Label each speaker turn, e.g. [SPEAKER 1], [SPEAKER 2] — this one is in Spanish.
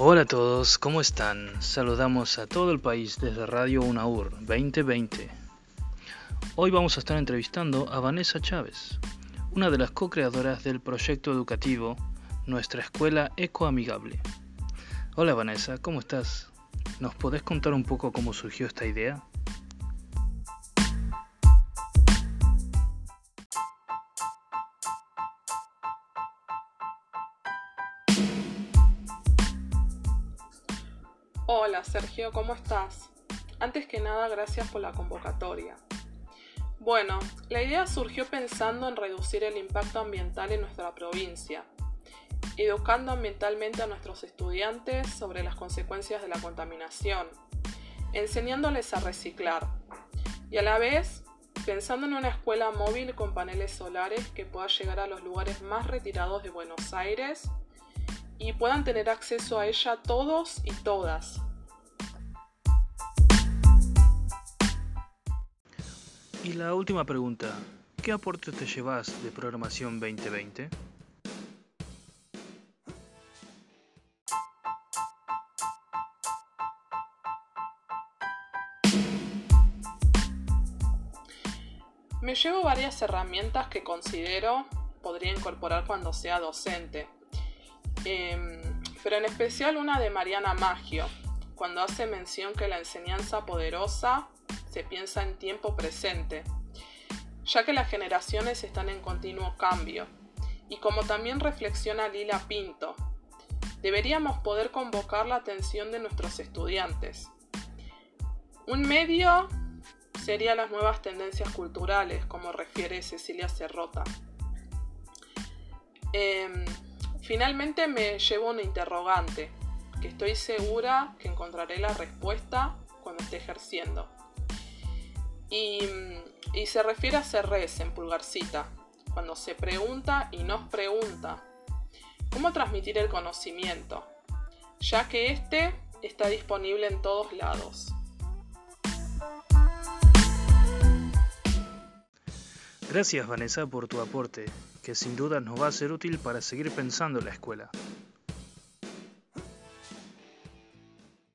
[SPEAKER 1] Hola a todos, ¿cómo están? Saludamos a todo el país desde Radio UNAUR 2020. Hoy vamos a estar entrevistando a Vanessa Chávez, una de las co-creadoras del proyecto educativo Nuestra Escuela Ecoamigable. Hola Vanessa, ¿cómo estás? ¿Nos podés contar un poco cómo surgió esta idea?
[SPEAKER 2] Hola Sergio, ¿cómo estás? Antes que nada, gracias por la convocatoria. Bueno, la idea surgió pensando en reducir el impacto ambiental en nuestra provincia, educando ambientalmente a nuestros estudiantes sobre las consecuencias de la contaminación, enseñándoles a reciclar y a la vez pensando en una escuela móvil con paneles solares que pueda llegar a los lugares más retirados de Buenos Aires y puedan tener acceso a ella todos y todas.
[SPEAKER 1] Y la última pregunta, ¿qué aporte te llevas de programación 2020?
[SPEAKER 2] Me llevo varias herramientas que considero podría incorporar cuando sea docente. Em, pero en especial una de Mariana Maggio, cuando hace mención que la enseñanza poderosa se piensa en tiempo presente, ya que las generaciones están en continuo cambio, y como también reflexiona Lila Pinto, deberíamos poder convocar la atención de nuestros estudiantes. Un medio sería las nuevas tendencias culturales, como refiere Cecilia Cerrota. Em, Finalmente me llevo una interrogante, que estoy segura que encontraré la respuesta cuando esté ejerciendo. Y, se refiere a CERRES en pulgarcita, cuando se pregunta y nos pregunta cómo transmitir el conocimiento, ya que este está disponible en todos lados.
[SPEAKER 1] Gracias Vanessa por tu aporte que sin duda nos va a ser útil para seguir pensando en la escuela.